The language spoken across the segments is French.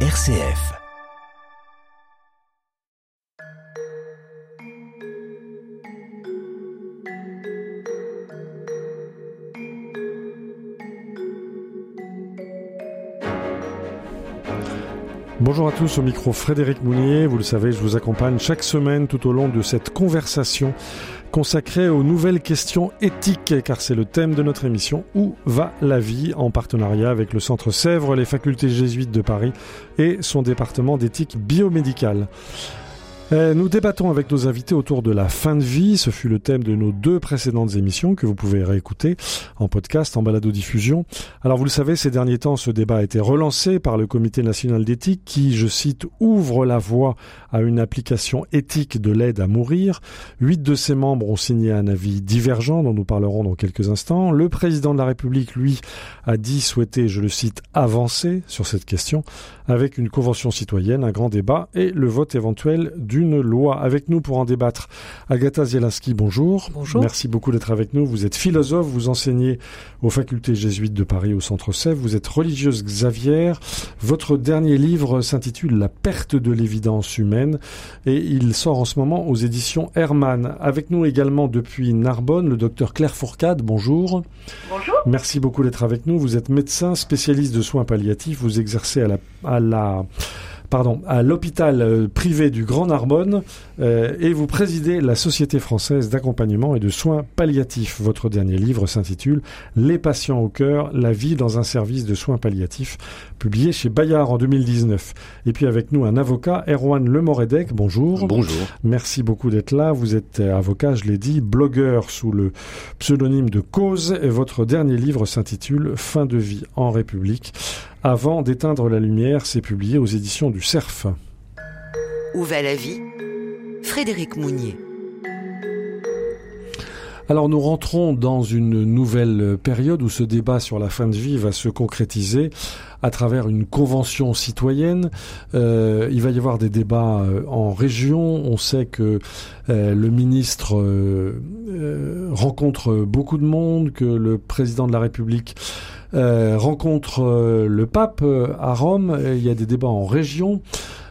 RCF. Bonjour à tous, au micro Frédéric Mounier. Vous le savez, je vous accompagne chaque semaine tout au long de cette conversation consacrée aux nouvelles questions éthiques, car c'est le thème de notre émission Où va la vie en partenariat avec le Centre Sèvres, les facultés jésuites de Paris et son département d'éthique biomédicale. Euh, nous débattons avec nos invités autour de la fin de vie. Ce fut le thème de nos deux précédentes émissions que vous pouvez réécouter en podcast, en balado-diffusion. Alors vous le savez, ces derniers temps, ce débat a été relancé par le Comité national d'éthique qui, je cite, ouvre la voie à une application éthique de l'aide à mourir. Huit de ses membres ont signé un avis divergent dont nous parlerons dans quelques instants. Le président de la République, lui, a dit souhaiter, je le cite, avancer sur cette question avec une convention citoyenne, un grand débat et le vote éventuel du d'une loi. Avec nous pour en débattre, Agatha Zielinski, bonjour. Bonjour. Merci beaucoup d'être avec nous. Vous êtes philosophe, vous enseignez aux facultés jésuites de Paris au Centre Sèvres, vous êtes religieuse Xavier. Votre dernier livre s'intitule La perte de l'évidence humaine et il sort en ce moment aux éditions Hermann. Avec nous également depuis Narbonne, le docteur Claire Fourcade, bonjour. Bonjour. Merci beaucoup d'être avec nous. Vous êtes médecin spécialiste de soins palliatifs, vous exercez à la, à la pardon, à l'hôpital euh, privé du Grand Narbonne euh, et vous présidez la Société française d'accompagnement et de soins palliatifs. Votre dernier livre s'intitule Les patients au cœur, la vie dans un service de soins palliatifs, publié chez Bayard en 2019. Et puis avec nous un avocat, Erwan Lemoredec. Bonjour. Bonjour. Merci beaucoup d'être là. Vous êtes euh, avocat, je l'ai dit, blogueur sous le pseudonyme de Cause et votre dernier livre s'intitule Fin de vie en République. Avant d'éteindre la lumière, c'est publié aux éditions du Cerf. Où va la vie? Frédéric Mounier. Alors nous rentrons dans une nouvelle période où ce débat sur la fin de vie va se concrétiser à travers une convention citoyenne. Euh, il va y avoir des débats euh, en région. On sait que euh, le ministre euh, rencontre beaucoup de monde, que le président de la République rencontre euh, le pape euh, à Rome. Il y a des débats en région.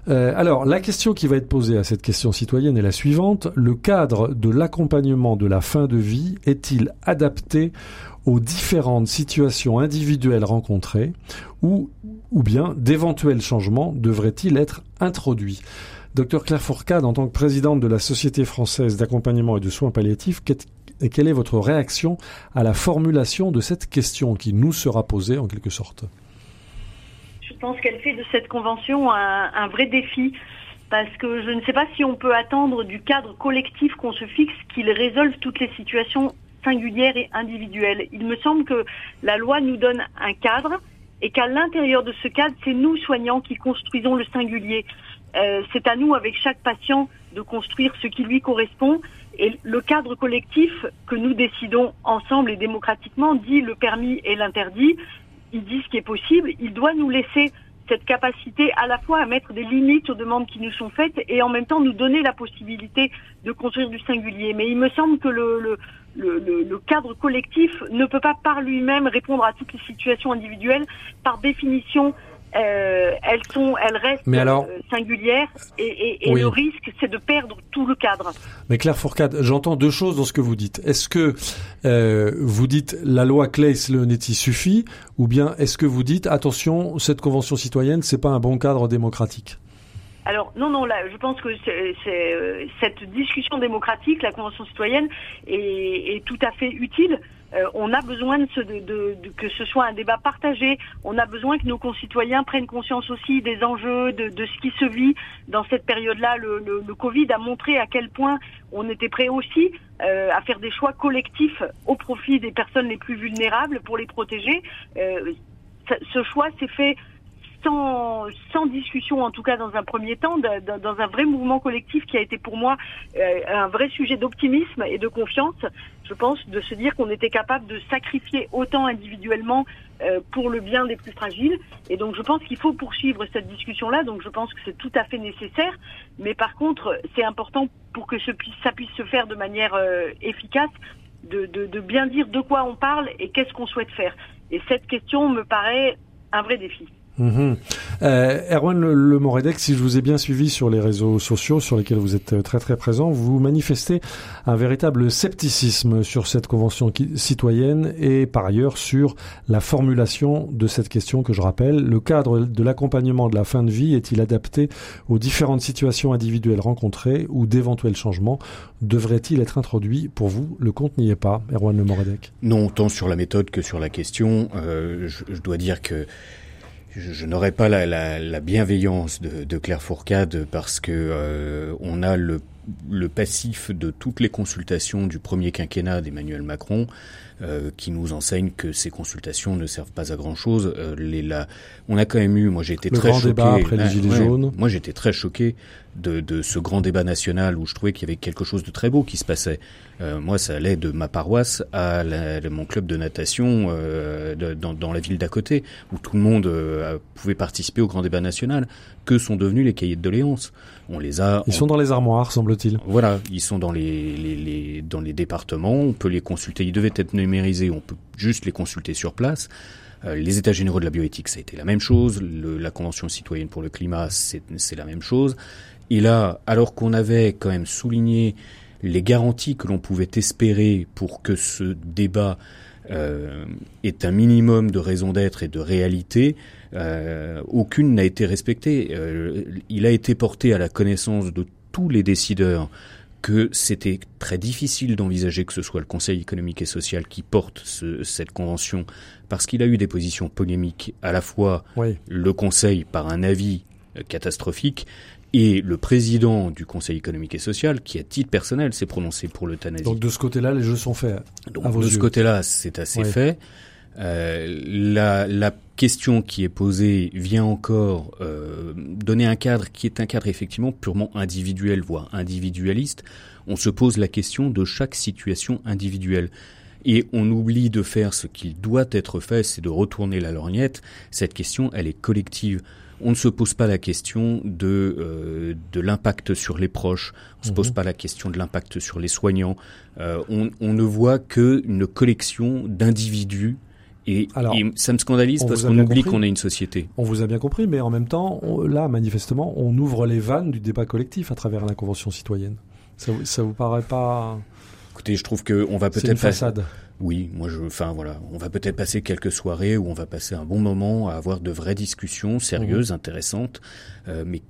Euh, alors, la question qui va être posée à cette question citoyenne est la suivante. Le cadre de l'accompagnement de la fin de vie est-il adapté aux différentes situations individuelles rencontrées ou, ou bien d'éventuels changements devraient-ils être introduits? Docteur Claire Fourcade, en tant que présidente de la Société française d'accompagnement et de soins palliatifs, et quelle est votre réaction à la formulation de cette question qui nous sera posée en quelque sorte? Je pense qu'elle fait de cette convention un, vrai défi parce que je ne sais pas si on peut attendre du cadre collectif qu'on se fixe qu'il résolve toutes les situations singulières et individuelles. Il me semble que la loi nous donne un cadre et qu'à l'intérieur de ce cadre, c'est nous soignants qui construisons le singulier. Euh, c'est à nous, avec chaque patient, de construire ce qui lui correspond. Et le cadre collectif que nous décidons ensemble et démocratiquement dit le permis et l'interdit. Il dit ce qui est possible. Il doit nous laisser cette capacité à la fois à mettre des limites aux demandes qui nous sont faites et en même temps nous donner la possibilité de construire du singulier. Mais il me semble que le, le, cadre collectif ne peut pas par lui-même répondre à toutes les situations individuelles. Par définition, euh, elles sont, elles restent alors, euh, singulières et, et, et oui. le risque, c'est de perdre tout le cadre. Mais Claire Fourcade, j'entends deux choses dans ce que vous dites. Est-ce que euh, vous dites la loi Claes-Leonetti suffit, ou bien est-ce que vous dites attention, cette convention citoyenne, c'est pas un bon cadre démocratique? Alors non, non, là, je pense que cette discussion démocratique, la Convention citoyenne, est, est tout à fait utile. Euh, on a besoin que ce soit un débat partagé. On a besoin que nos concitoyens prennent conscience aussi des enjeux, de, ce qui se vit dans cette période-là. Le, Covid a montré à quel point on était prêt aussi euh, à faire des choix collectifs au profit des personnes les plus vulnérables pour les protéger. Euh, ce choix s'est fait sans, discussion, en tout cas dans un premier temps, dans un vrai mouvement collectif qui a été pour moi euh, un vrai sujet d'optimisme et de confiance, je pense, de se dire qu'on était capable de sacrifier autant individuellement euh, pour le bien des plus fragiles. Et donc je pense qu'il faut poursuivre cette discussion-là, donc je pense que c'est tout à fait nécessaire. Mais par contre, c'est important pour que ça puisse se faire de manière euh, efficace, de bien dire de quoi on parle et qu'est-ce qu'on souhaite faire. Et cette question me paraît un vrai défi. Mhm. Euh, Erwan Le, si je vous ai bien suivi sur les réseaux sociaux sur lesquels vous êtes très très présent, vous manifestez un véritable scepticisme sur cette convention citoyenne et par ailleurs sur la formulation de cette question que je rappelle. Le cadre de l'accompagnement de la fin de vie est-il adapté aux différentes situations individuelles rencontrées ou d'éventuels changements? Devrait-il être introduit Pour vous, le compte n'y est pas, Erwan Le Moredec Non, tant sur la méthode que sur la question. Euh, je dois dire que je, n'aurais pas la, la, la, bienveillance de, de, Claire Fourcade parce que euh, on a le, le, passif de toutes les consultations du premier quinquennat d'Emmanuel Macron euh, qui nous enseigne que ces consultations ne servent pas à grand chose. Euh, les, la, on a quand même eu, moi j'ai été très choqué. après les gilets jaunes. Moi j'étais très choqué de, de, ce grand débat national où je trouvais qu'il y avait quelque chose de très beau qui se passait. Euh, moi, ça allait de ma paroisse à la, mon club de natation euh, de, dans, dans, la ville d'à côté, où tout le monde euh, pouvait participer au grand débat national. Que sont devenus les cahiers de doléances? On les a. Ils sont dans les armoires, semble-t-il. Voilà, ils sont dans les, les, les, dans les départements. On peut les consulter. Ils devaient être numérisés. On peut juste les consulter sur place. Euh, les États généraux de la bioéthique, ça a été la même chose. Le, la Convention citoyenne pour le climat, c'est la même chose. Et là, alors qu'on avait quand même souligné les garanties que l'on pouvait espérer pour que ce débat euh, ait un minimum de raison d'être et de réalité, euh, aucune n'a été respectée. Euh, il a été porté à la connaissance de tous les décideurs que c'était très difficile d'envisager que ce soit le Conseil économique et social qui porte ce, cette convention, parce qu'il a eu des positions polémiques, à la fois oui. le Conseil par un avis euh, catastrophique, et le président du Conseil économique et social, qui à titre personnel s'est prononcé pour l'euthanasie. Donc de ce côté-là, les jeux sont faits. Donc, de yeux. ce côté-là, c'est assez fait. Euh, la, la, question qui est posée vient encore euh, donner un cadre qui est un cadre effectivement purement individuel, voire individualiste. On se pose la question de chaque situation individuelle. Et on oublie de faire ce qu'il doit être fait, c'est de retourner la lorgnette. Cette question, elle est collective on ne se pose pas la question de, euh, de l'impact sur les proches, on ne se pose pas la question de l'impact sur les soignants, euh, on, on, ne voit qu'une collection d'individus et, Alors, et, ça me scandalise parce qu'on oublie qu'on est une société. On vous a bien compris, mais en même temps, on, là, manifestement, on ouvre les vannes du débat collectif à travers la Convention citoyenne. Ça, ça vous paraît pas... Écoutez, je trouve qu'on va peut-être... C'est une façade. Oui, moi je, enfin voilà, on va peut-être passer quelques soirées où on va passer un bon moment à avoir de vraies discussions sérieuses, mmh. intéressantes, euh, mais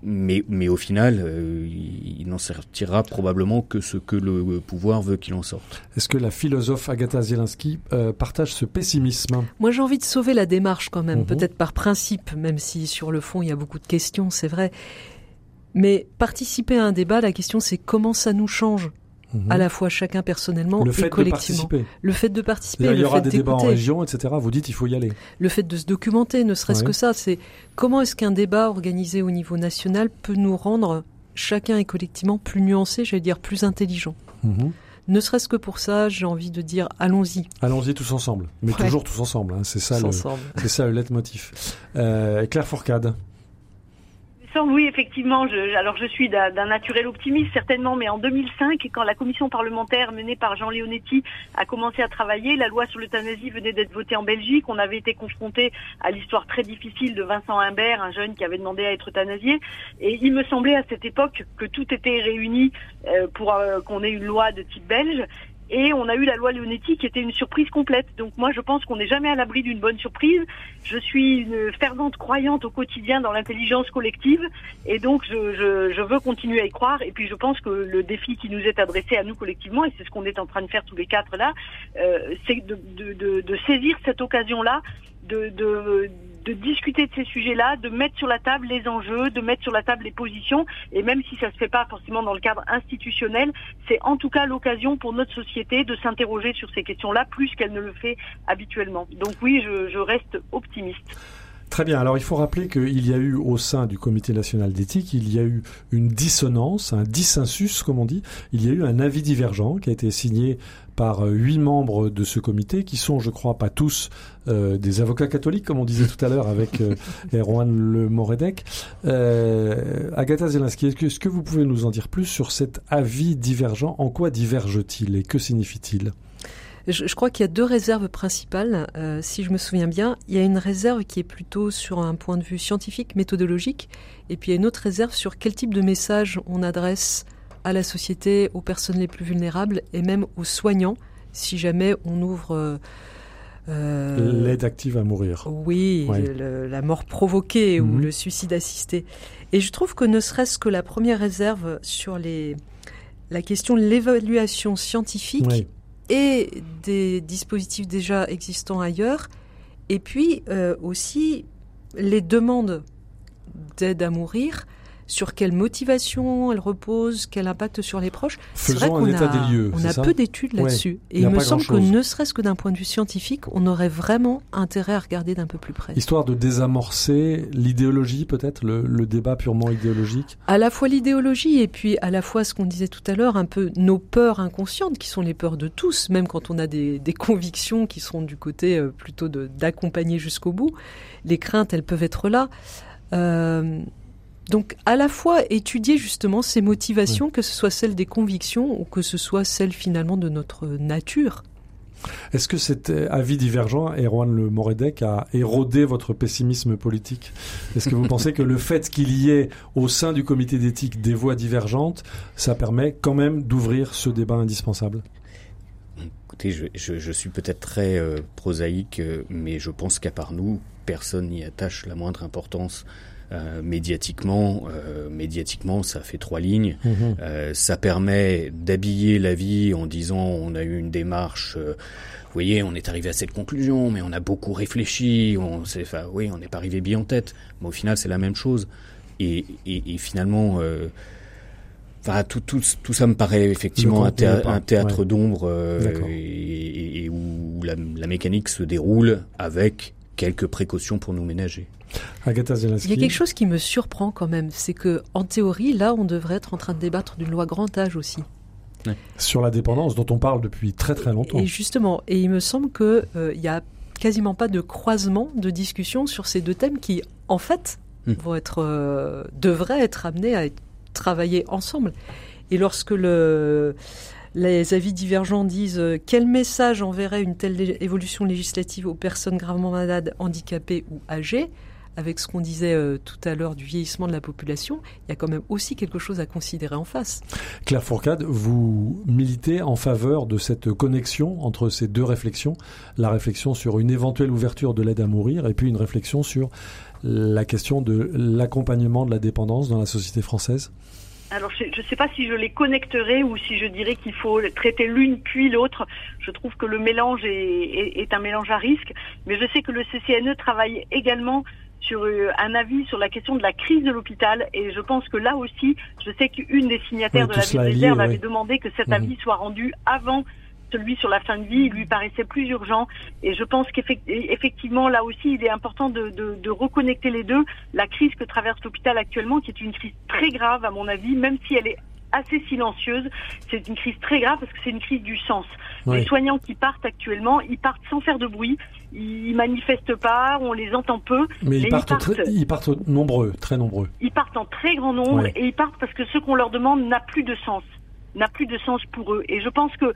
mais, mais au final, euh, il, il n'en sortira probablement que ce que le pouvoir veut qu'il en sorte. Est-ce que la philosophe Agatha Zielinski euh, partage ce pessimisme? Moi, j'ai envie de sauver la démarche quand même, mmh. peut-être par principe, même si sur le fond il y a beaucoup de questions, c'est vrai. Mais participer à un débat, la question c'est comment ça nous change? Mmh. à la fois chacun personnellement le et collectivement. le fait de participer, il y le aura fait des débats en région, etc. Vous dites il faut y aller. Le fait de se documenter, ne serait-ce ouais. que ça, c'est comment est-ce qu'un débat organisé au niveau national peut nous rendre chacun et collectivement plus nuancé, j'allais dire plus intelligent? Mmh. Ne serait-ce que pour ça, j'ai envie de dire allons-y. Allons-y tous ensemble, mais ouais. toujours tous ensemble. Hein. C'est ça, le, c'est ça le leitmotiv. Euh, Claire Fourcade oui, effectivement. Je, alors, je suis d'un naturel optimiste, certainement, mais en 2005, quand la commission parlementaire menée par Jean Leonetti a commencé à travailler, la loi sur l'euthanasie venait d'être votée en Belgique. On avait été confronté à l'histoire très difficile de Vincent Humbert, un jeune qui avait demandé à être euthanasié. Et il me semblait à cette époque que tout était réuni euh, pour euh, qu'on ait une loi de type belge. Et on a eu la loi Leonetti qui était une surprise complète. Donc moi, je pense qu'on n'est jamais à l'abri d'une bonne surprise. Je suis une fervente croyante au quotidien dans l'intelligence collective. Et donc, je, je, je, veux continuer à y croire. Et puis, je pense que le défi qui nous est adressé à nous collectivement, et c'est ce qu'on est en train de faire tous les quatre là, euh, c'est de, de, de, saisir cette occasion-là de, de, de discuter de ces sujets-là, de mettre sur la table les enjeux, de mettre sur la table les positions, et même si ça se fait pas forcément dans le cadre institutionnel, c'est en tout cas l'occasion pour notre société de s'interroger sur ces questions-là plus qu'elle ne le fait habituellement. Donc oui, je, je reste optimiste. Très bien. Alors, il faut rappeler qu'il y a eu au sein du Comité national d'éthique, il y a eu une dissonance, un dissensus, comme on dit. Il y a eu un avis divergent qui a été signé par huit membres de ce comité, qui sont, je crois, pas tous euh, des avocats catholiques, comme on disait tout à l'heure avec euh, Erwan Le Moredec. Euh, Agatha Zelinski, est-ce que, est que vous pouvez nous en dire plus sur cet avis divergent? En quoi diverge-t-il et que signifie-t-il? Je, crois qu'il y a deux réserves principales, euh, si je me souviens bien. Il y a une réserve qui est plutôt sur un point de vue scientifique, méthodologique, et puis il y a une autre réserve sur quel type de message on adresse à la société, aux personnes les plus vulnérables et même aux soignants, si jamais on ouvre... Euh, euh L'aide active à mourir. Oui, la mort provoquée ou mhm. le suicide assisté. Et je trouve que ne serait-ce que la première réserve sur les, la question de l'évaluation scientifique et des dispositifs déjà existants ailleurs, et puis euh, aussi les demandes d'aide à mourir sur quelle motivation elle repose, quel impact sur les proches? Faisons un état des lieux. On a peu d'études là-dessus. et il, me semble que ne serait-ce que d'un point de vue scientifique, on aurait vraiment intérêt à regarder d'un peu plus près. Histoire de désamorcer l'idéologie peut-être, le, débat purement idéologique? À la fois l'idéologie et puis à la fois ce qu'on disait tout à l'heure, un peu nos peurs inconscientes qui sont les peurs de tous, même quand on a des, convictions qui sont du côté euh, plutôt d'accompagner jusqu'au bout. Les craintes, elles peuvent être là. Euh, donc à la fois étudier justement ces motivations, que ce soit celles des convictions ou que ce soit celles finalement de notre nature. Est-ce que cet avis divergent, Erwan Le Moredec, a érodé votre pessimisme politique? Est-ce que vous pensez que le fait qu'il y ait au sein du comité d'éthique des voix divergentes, ça permet quand même d'ouvrir ce débat indispensable? Écoutez, je, suis peut-être très euh, prosaïque, euh, mais je pense qu'à part nous, personne n'y attache la moindre importance euh, médiatiquement, euh, médiatiquement, ça fait trois lignes. Mhm. Euh, ça permet d'habiller la vie en disant on a eu une démarche. vous voyez, on est arrivé à cette conclusion, mais on a beaucoup réfléchi. On, enfin, oui, on n'est pas arrivé bien en tête. Mais au final, c'est la même chose. Et, et, et finalement. Enfin, tout, tout, tout, ça me paraît effectivement un, un, théâtre d'ombre et, et, où la, la mécanique se déroule avec quelques précautions pour nous ménager. Il y a quelque chose qui me surprend quand même, c'est que en théorie, là, on devrait être en train de débattre d'une loi grand âge aussi. Sur la dépendance dont on parle depuis très très longtemps. Et justement, et il me semble qu'il euh, il n'y a quasiment pas de croisement de discussion sur ces deux thèmes qui, en fait, hmm. vont être, euh, devraient être amenés à travailler ensemble. Et lorsque le, les avis divergents disent euh, quel message enverrait une telle évolution législative aux personnes gravement malades, handicapées ou âgées? Avec ce qu'on disait euh, tout à l'heure du vieillissement de la population, il y a quand même aussi quelque chose à considérer en face. Claire Fourcade, vous militez en faveur de cette connexion entre ces deux réflexions, la réflexion sur une éventuelle ouverture de l'aide à mourir et puis une réflexion sur la question de l'accompagnement de la dépendance dans la société française? Alors je ne sais pas si je les connecterai ou si je dirais qu'il faut traiter l'une puis l'autre. Je trouve que le mélange est, est, un mélange à risque, mais je sais que le CCNE travaille également sur euh, un avis sur la question de la crise de l'hôpital et je pense que là aussi, je sais qu'une des signataires de la ville réserve avait demandé que cet mhm. avis soit rendu avant celui sur la fin de vie, il lui paraissait plus urgent. Et je pense qu'effectivement, là aussi, il est important de, de, de, reconnecter les deux. La crise que traverse l'hôpital actuellement, qui est une crise très grave, à mon avis, même si elle est assez silencieuse. C'est une crise très grave parce que c'est une crise du sens. Les soignants qui partent actuellement, ils partent sans faire de bruit, ils manifestent pas, on les entend peu. Mais, ils, partent ils, partent nombreux, très nombreux. Ils partent en très grand nombre et ils partent parce que ce qu'on leur demande n'a plus de sens, n'a plus de sens pour eux. Et je pense que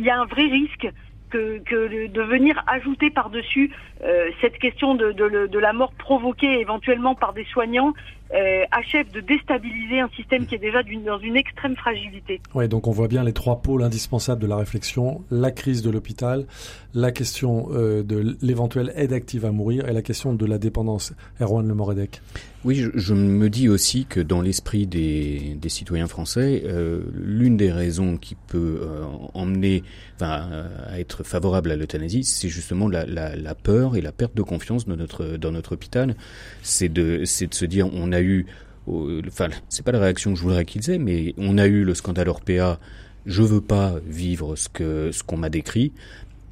y a un vrai risque que, de venir ajouter par-dessus euh, cette question de, la mort provoquée éventuellement par des soignants euh, achève de déstabiliser un système qui est déjà dans une extrême fragilité. Oui, donc on voit bien les trois pôles indispensables de la réflexion la crise de l'hôpital, la question euh, de l'éventuelle aide active à mourir et la question de la dépendance. Erwan Le Moredec. Oui, je, me dis aussi que dans l'esprit des, des, citoyens français, euh, l'une des raisons qui peut euh, emmener enfin, à être favorable à l'euthanasie, c'est justement la, la, la, peur et la perte de confiance de notre, dans notre hôpital. C'est de, c'est de se dire on a eu, enfin, c'est pas la réaction que je voudrais qu'ils aient, mais on a eu le scandale Orpea. Je veux pas vivre ce que ce qu'on m'a décrit.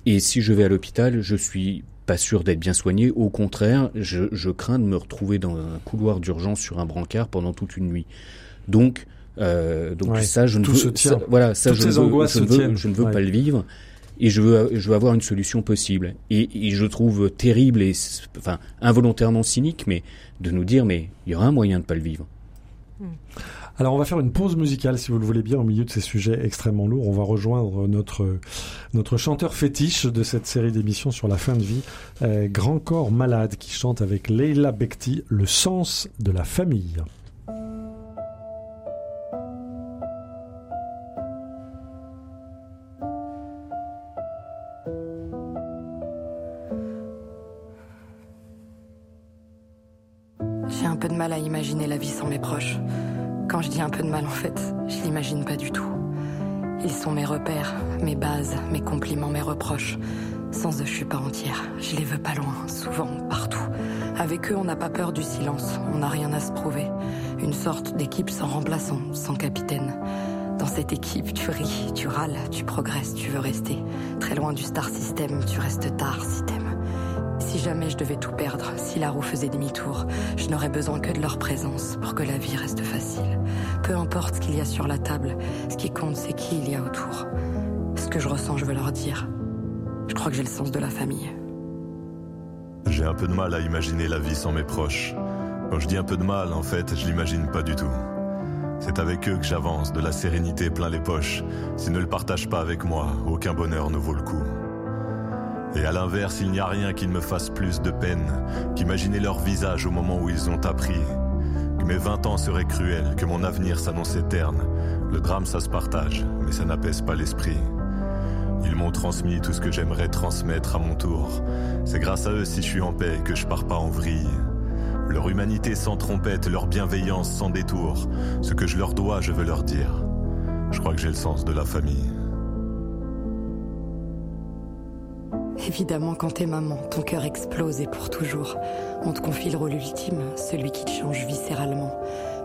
Et si je vais à l'hôpital, je suis pas sûr d'être bien soigné. Au contraire, je, je, crains de me retrouver dans un couloir d'urgence sur un brancard pendant toute une nuit. Donc, euh, donc ça, je ne veux, ça, voilà, ça, je, ne veux, je, ne veux, je ne veux, pas le vivre. Et je veux, je veux avoir une solution possible. Et, et je trouve terrible et, enfin, involontairement cynique, mais de nous dire, mais il y aura un moyen de pas le vivre. Hmm. Alors on va faire une pause musicale si vous le voulez bien au milieu de ces sujets extrêmement lourds. On va rejoindre notre notre chanteur fétiche de cette série d'émissions sur la fin de vie, euh, Grand Corps Malade, qui chante avec Leila Bekti le sens de la famille. J'ai un peu de mal à imaginer la vie sans mes proches. Quand je dis un peu de mal, en fait, je l'imagine pas du tout. Ils sont mes repères, mes bases, mes compliments, mes reproches. Sans eux, je suis pas entière. Je les veux pas loin, souvent, partout. Avec eux, on n'a pas peur du silence. On n'a rien à se prouver. Une sorte d'équipe sans remplaçant, sans capitaine. Dans cette équipe, tu ris, tu râles, tu progresses, tu veux rester. Très loin du star system, tu restes tard si t'aimes. Si jamais je devais tout perdre, si la roue faisait demi-tour, je n'aurais besoin que de leur présence pour que la vie reste facile. Peu importe ce qu'il y a sur la table, ce qui compte c'est qui il y a autour. Ce que je ressens, je veux leur dire. Je crois que j'ai le sens de la famille. J'ai un peu de mal à imaginer la vie sans mes proches. Quand je dis un peu de mal, en fait, je l'imagine pas du tout. C'est avec eux que j'avance, de la sérénité plein les poches. S'ils ne le partagent pas avec moi, aucun bonheur ne vaut le coup. Et à l'inverse, il n'y a rien qui ne me fasse plus de peine qu'imaginer leur visage au moment où ils ont appris que mes vingt ans seraient cruels, que mon avenir s'annonçait terne. Le drame, ça se partage, mais ça n'apaise pas l'esprit. Ils m'ont transmis tout ce que j'aimerais transmettre à mon tour. C'est grâce à eux si je suis en paix que je pars pas en vrille. Leur humanité sans trompette, leur bienveillance sans détour. Ce que je leur dois, je veux leur dire. Je crois que j'ai le sens de la famille. Évidemment, quand t'es maman, ton cœur explose et pour toujours. On te confie le rôle ultime, celui qui te change viscéralement.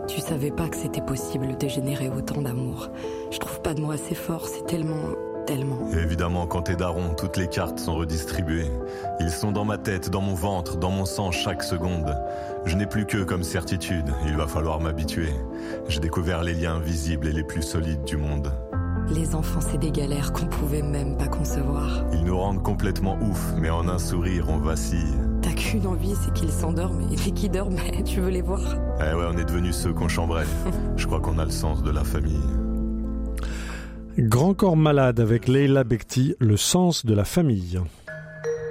Tu savais pas que c'était possible de générer autant d'amour. Je trouve pas de mots assez forts, c'est tellement, tellement. Évidemment, quand t'es daron, toutes les cartes sont redistribuées. Ils sont dans ma tête, dans mon ventre, dans mon sang chaque seconde. Je n'ai plus que comme certitude, il va falloir m'habituer. J'ai découvert les liens invisibles et les plus solides du monde. Les enfants, c'est des galères qu'on pouvait même pas concevoir. Ils nous rendent complètement ouf, mais en un sourire, on vacille. T'as qu'une envie, c'est qu'ils s'endorment, et dès qu'ils dorment, tu veux les voir. Eh ouais, on est devenus ceux qu'on chambrait. Je crois qu'on a le sens de la famille. Grand corps malade avec Leila Bekti, le sens de la famille.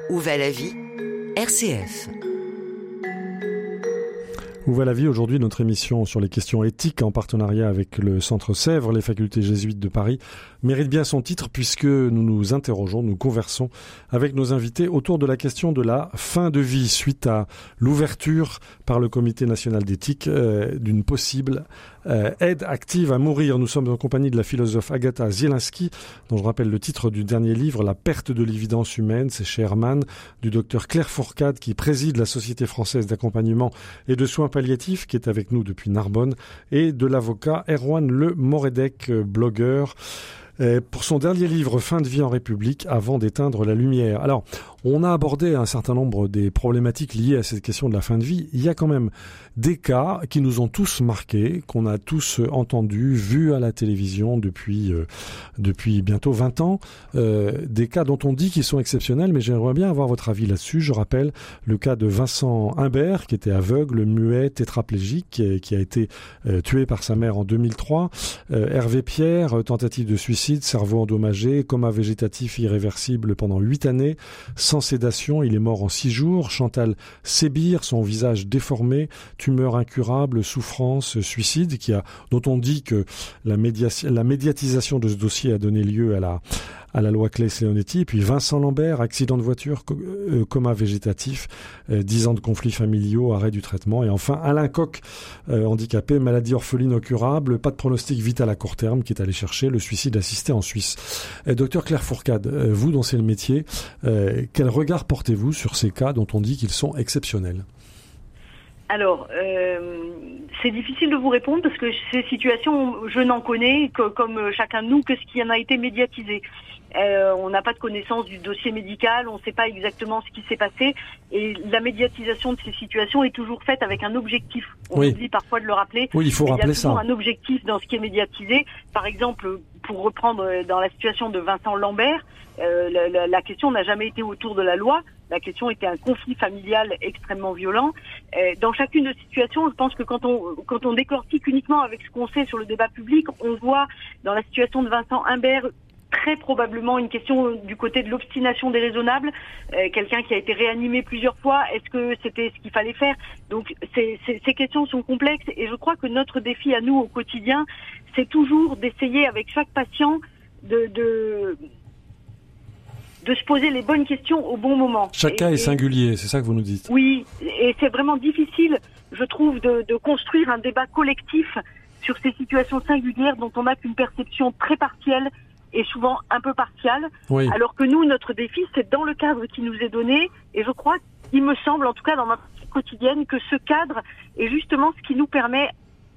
Où va la vie? RCF. Où va vie aujourd'hui Notre émission sur les questions éthiques en partenariat avec le Centre Sèvres, les facultés jésuites de Paris, mérite bien son titre puisque nous nous interrogeons, nous conversons avec nos invités autour de la question de la fin de vie suite à l'ouverture par le Comité national d'éthique euh, d'une possible euh, aide active à mourir. Nous sommes en compagnie de la philosophe Agatha Zielinski, dont je rappelle le titre du dernier livre, La perte de l'évidence humaine, c'est chez Hermann, du docteur Claire Fourcade qui préside la Société française d'accompagnement et de soins palliatifs, qui est avec nous depuis Narbonne, et de l'avocat Erwan Le Moredec, euh, blogueur. Euh, pour son dernier livre Fin de vie en République avant d'éteindre la lumière. Alors, on a abordé un certain nombre des problématiques liées à cette question de la fin de vie. Il y a quand même des cas qui nous ont tous marqués, qu'on a tous entendus, vus à la télévision depuis euh, bientôt 20 ans, euh, des cas dont on dit qu'ils sont exceptionnels, mais j'aimerais bien avoir votre avis là-dessus. Je rappelle le cas de Vincent Humbert, qui était aveugle, muet, tétraplégique, qui, a été tué par sa mère en 2003. Hervé Pierre, tentative de suicide cerveau endommagé, coma végétatif irréversible pendant huit années, sans sédation, il est mort en six jours. Chantal Sébir, son visage déformé, tumeur incurable, souffrance, suicide, qui a, dont on dit que la, la médiatisation de ce dossier a donné lieu à la, à la loi Claes-Leonetti. Puis Vincent Lambert, accident de voiture, euh, coma végétatif, euh, dix 10 ans de conflits familiaux, arrêt du traitement. Et enfin Alain Coq, euh, handicapé, maladie orpheline occurable, pas de pronostic vital à court terme, qui est allé chercher le suicide assisté en Suisse. docteur Claire Fourcade, vous dont c'est le métier, quel regard portez-vous sur ces cas dont on dit qu'ils sont exceptionnels? Alors, c'est difficile de vous répondre parce que ces situations, je n'en connais que, comme chacun de nous que ce qui en a été médiatisé. Euh, on n'a pas de connaissance du dossier médical, on ne sait pas exactement ce qui s'est passé. Et la médiatisation de ces situations est toujours faite avec un objectif. On oublie parfois de le rappeler. Oui, il faut rappeler ça. Il y a toujours un objectif dans ce qui est médiatisé. Par exemple, pour reprendre dans la situation de Vincent Lambert, euh, la, la, question n'a jamais été autour de la loi, La question était un conflit familial extrêmement violent. dans chacune de ces situations, je pense que quand on, quand on décortique uniquement avec ce qu'on sait sur le débat public, on voit dans la situation de Vincent Humbert très probablement une question du côté de l'obstination déraisonnable. Euh, Quelqu'un qui a été réanimé plusieurs fois, est-ce que c'était ce qu'il fallait faire? Donc ces, ces, questions sont complexes et je crois que notre défi à nous au quotidien, c'est toujours d'essayer avec chaque patient de, de de se poser les bonnes questions au bon moment. Chaque cas est singulier, c'est ça que vous nous dites? Oui, et c'est vraiment difficile, je trouve, de, de construire un débat collectif sur ces situations singulières dont on n'a qu'une perception très partielle est souvent un peu partial, alors que nous, notre défi, c'est dans le cadre qui nous est donné, et je crois, il me semble, en tout cas dans ma vie quotidienne, que ce cadre est justement ce qui nous permet,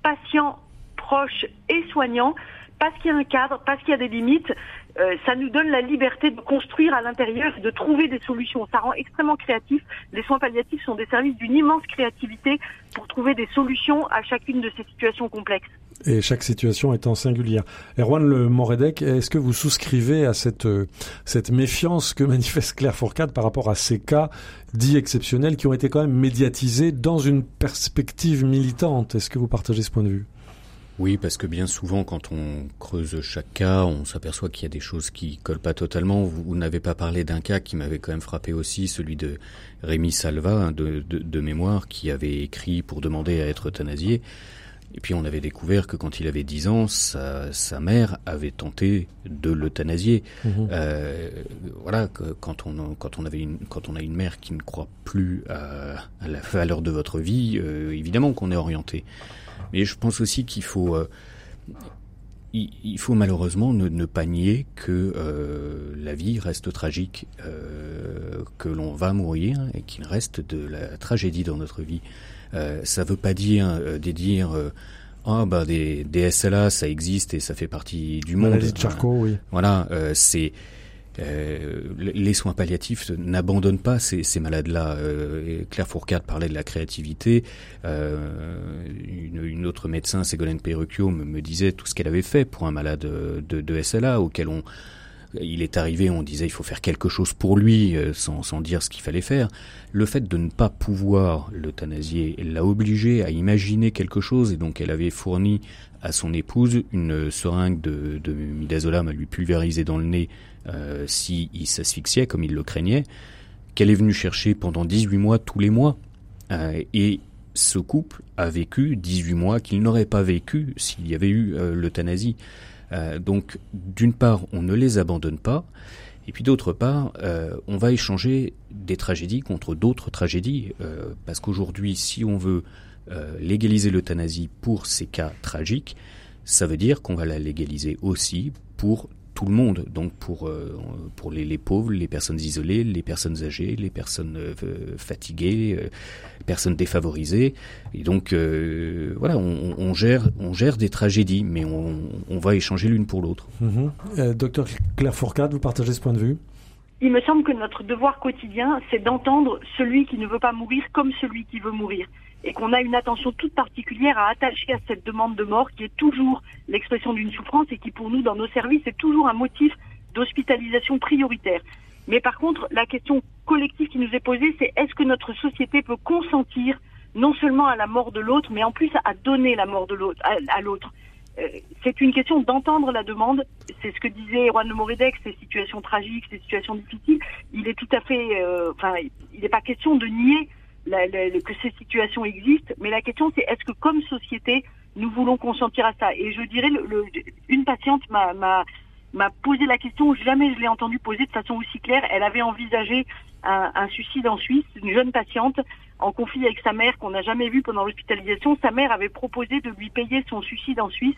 patients, proches et soignants, parce qu'il y a un cadre, parce qu'il y a des limites, euh, ça nous donne la liberté de construire à l'intérieur, de trouver des solutions. Ça rend extrêmement créatif. Les soins palliatifs sont des services d'une immense créativité pour trouver des solutions à chacune de ces situations complexes et chaque situation étant singulière. Erwan Le Moredec, est-ce que vous souscrivez à cette, euh, cette méfiance que manifeste Claire Fourcade par rapport à ces cas dits exceptionnels qui ont été quand même médiatisés dans une perspective militante? Est-ce que vous partagez ce point de vue? Oui, parce que bien souvent, quand on creuse chaque cas, on s'aperçoit qu'il y a des choses qui collent pas totalement. Vous, n'avez pas parlé d'un cas qui m'avait quand même frappé aussi, celui de Rémi Salva, de, de, mémoire, qui avait écrit pour demander à être euthanasié. Et puis on avait découvert que quand il avait 10 ans, sa, sa mère avait tenté de l'euthanasier. Mhm. Euh, voilà, que quand on quand on avait une quand on a une mère qui ne croit plus à, à la valeur de votre vie, euh, évidemment qu'on est orienté. Mais je pense aussi qu'il faut euh, il, faut malheureusement ne, ne pas nier que la vie reste tragique, que l'on va mourir et qu'il reste de la tragédie dans notre vie. Euh, ça veut pas dire euh, de dire euh, ah bah des, des SLA ça existe et ça fait partie du monde. Maladie de Charcot, oui. Voilà, euh, c'est euh, les soins palliatifs n'abandonnent pas ces, ces malades-là. Euh, Claire Fourcade parlait de la créativité. Euh, une, une, autre médecin, Ségolène Perrucchio, me, me disait tout ce qu'elle avait fait pour un malade de, de SLA auquel on il est arrivé, on disait il faut faire quelque chose pour lui, euh, sans, sans dire ce qu'il fallait faire. Le fait de ne pas pouvoir l'euthanasier l'a obligé à imaginer quelque chose, et donc elle avait fourni à son épouse une seringue de, de midazolam à lui pulvériser dans le nez euh, si il s'asphyxiait, comme il le craignait, qu'elle est venue chercher pendant 18 mois tous les mois. Euh, et ce couple a vécu 18 mois qu'il n'aurait pas vécu s'il y avait eu euh, l'euthanasie. Euh, donc, d'une part, on ne les abandonne pas, et puis d'autre part, euh, on va échanger des tragédies contre d'autres tragédies, euh, parce qu'aujourd'hui, si on veut légaliser l'euthanasie pour ces cas tragiques, ça veut dire qu'on va la légaliser aussi pour tout le monde, donc pour, euh, pour les, pauvres, les personnes isolées, les personnes âgées, les personnes euh, fatiguées, euh, les personnes défavorisées. Et donc euh, voilà, on, gère, on gère des tragédies, mais on, on va échanger l'une pour l'autre. Mmh. docteur Claire Fourcade, vous partagez ce point de vue? Il me semble que notre devoir quotidien, c'est d'entendre celui qui ne veut pas mourir comme celui qui veut mourir et qu'on a une attention toute particulière à attacher à cette demande de mort qui est toujours l'expression d'une souffrance et qui pour nous dans nos services est toujours un motif d'hospitalisation prioritaire. Mais par contre, la question collective qui nous est posée, c'est est-ce que notre société peut consentir non seulement à la mort de l'autre, mais en plus à donner la mort à, l'autre? Euh, c'est une question d'entendre la demande. C'est ce que disait Juan de ces situations tragiques, ces situations difficiles. Il est tout à fait, euh, enfin, il n'est pas question de nier la, la, que ces situations existent, mais la question c'est est-ce que comme société, nous voulons consentir à ça? Et je dirais, le, le, une patiente m'a, m'a, posé la question, jamais je l'ai entendu poser de façon aussi claire, elle avait envisagé un, un suicide en Suisse, une jeune patiente en conflit avec sa mère qu'on n'a jamais vu pendant l'hospitalisation. Sa mère avait proposé de lui payer son suicide en Suisse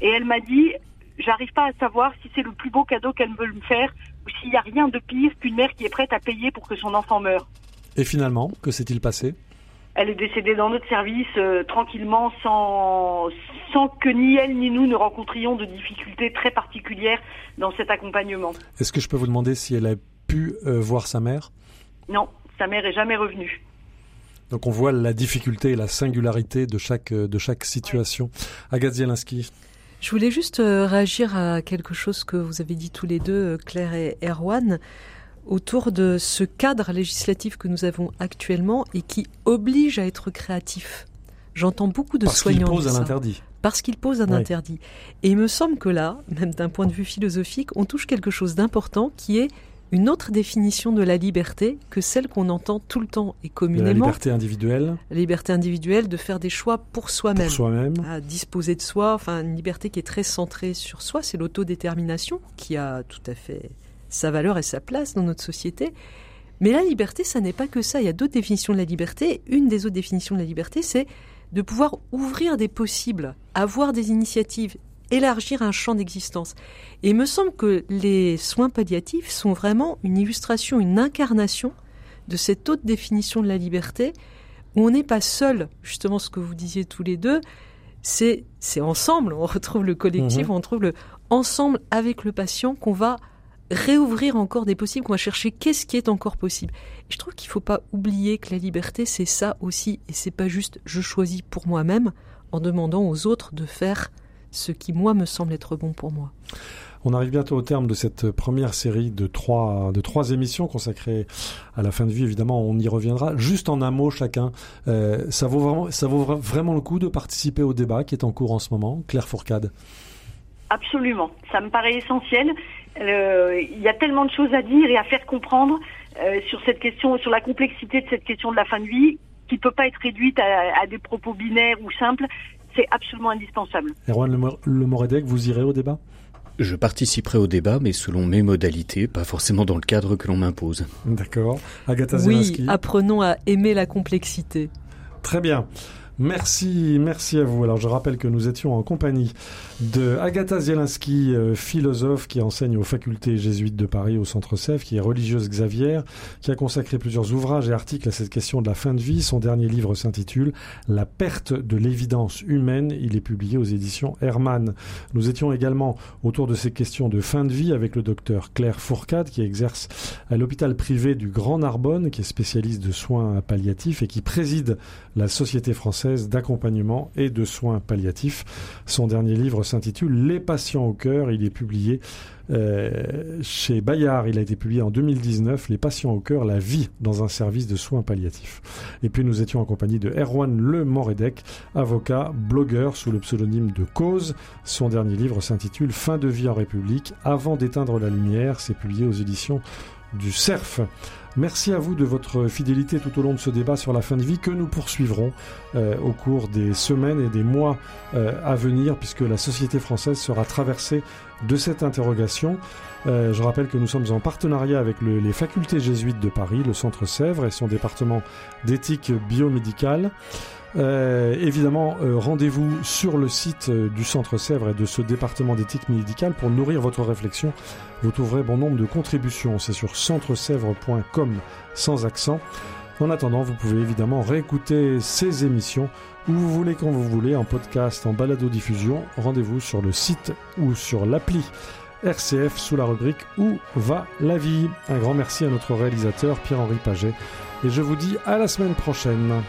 et elle m'a dit j'arrive pas à savoir si c'est le plus beau cadeau qu'elle veut me faire ou s'il n'y a rien de pire qu'une mère qui est prête à payer pour que son enfant meure. Et finalement, que s'est-il passé? Elle est décédée dans notre service euh, tranquillement sans, sans que ni elle ni nous ne rencontrions de difficultés très particulières dans cet accompagnement. Est-ce que je peux vous demander si elle a pu euh, voir sa mère? Non, sa mère est jamais revenue. Donc on voit la difficulté et la singularité de chaque, euh, de chaque situation. Agathe Zielinski. Je voulais juste réagir à quelque chose que vous avez dit tous les deux, Claire et Erwan autour de ce cadre législatif que nous avons actuellement et qui oblige à être créatif. J'entends beaucoup de Parce soignants. Parce qu'il pose un interdit. Parce qu'il pose un interdit. Et il me semble que là, même d'un point de vue philosophique, on touche quelque chose d'important qui est une autre définition de la liberté que celle qu'on entend tout le temps et communément. La liberté individuelle. La liberté individuelle de faire des choix pour soi-même. Pour soi-même. À disposer de soi, enfin une liberté qui est très centrée sur soi, c'est l'autodétermination qui a tout à fait sa valeur et sa place dans notre société. Mais la liberté, ça n'est pas que ça. Il y a d'autres définitions de la liberté. Une des autres définitions de la liberté, c'est de pouvoir ouvrir des possibles, avoir des initiatives, élargir un champ d'existence. Et il me semble que les soins palliatifs sont vraiment une illustration, une incarnation de cette autre définition de la liberté, où on n'est pas seul, justement ce que vous disiez tous les deux, c'est ensemble, on retrouve le collectif, mmh. on retrouve le ensemble avec le patient qu'on va réouvrir encore des possibles, qu'on va chercher qu'est-ce qui est encore possible. Et je trouve qu'il ne faut pas oublier que la liberté, c'est ça aussi, et c'est pas juste je choisis pour moi-même en demandant aux autres de faire ce qui, moi, me semble être bon pour moi. On arrive bientôt au terme de cette première série de trois, de trois émissions consacrées à la fin de vie. Évidemment, on y reviendra. Juste en un mot chacun, euh, ça, vaut vraiment, ça vaut vraiment le coup de participer au débat qui est en cours en ce moment. Claire Fourcade. Absolument, ça me paraît essentiel. Euh, il y a tellement de choses à dire et à faire comprendre euh, sur cette question, sur la complexité de cette question de la fin de vie, qui ne peut pas être réduite à, des propos binaires ou simples. C'est absolument indispensable. Erwan Le Moredec, vous irez au débat? Je participerai au débat, mais selon mes modalités, pas forcément dans le cadre que l'on m'impose. D'accord. Agatha Oui, apprenons à aimer la complexité. Très bien. Merci, merci à vous. Alors je rappelle que nous étions en compagnie de Agatha Zielinski, euh, philosophe qui enseigne aux facultés jésuites de Paris au Centre Sèvres, qui est religieuse Xavier, qui a consacré plusieurs ouvrages et articles à cette question de la fin de vie. Son dernier livre s'intitule La perte de l'évidence humaine. Il est publié aux éditions Hermann. Nous étions également autour de ces questions de fin de vie avec le docteur Claire Fourcade, qui exerce à l'hôpital privé du Grand Narbonne, qui est spécialiste de soins palliatifs et qui préside la Société française d'accompagnement et de soins palliatifs. Son dernier livre s'intitule Les patients au cœur. Il est publié euh, chez Bayard. Il a été publié en 2019. Les patients au cœur, la vie dans un service de soins palliatifs. Et puis nous étions en compagnie de Erwan Le Moredec, avocat, blogueur sous le pseudonyme de Cause. Son dernier livre s'intitule Fin de vie en République. Avant d'éteindre la lumière, c'est publié aux éditions du CERF. Merci à vous de votre fidélité tout au long de ce débat sur la fin de vie que nous poursuivrons euh, au cours des semaines et des mois euh, à venir puisque la société française sera traversée de cette interrogation. Euh, je rappelle que nous sommes en partenariat avec les facultés jésuites de Paris, le Centre Sèvres et son département d'éthique biomédicale. Euh, évidemment, euh, rendez-vous sur le site du Centre Sèvres et de ce département d'éthique médicale pour nourrir votre réflexion. Vous trouverez bon nombre de contributions. C'est sur centresèvres.com sans accent. En attendant, vous pouvez évidemment réécouter ces émissions où vous voulez, quand vous voulez, en podcast, en balado-diffusion. Rendez-vous sur le site ou sur l'appli RCF sous la rubrique Où va la vie? Un grand merci à notre réalisateur Pierre-Henri Paget et je vous dis à la semaine prochaine.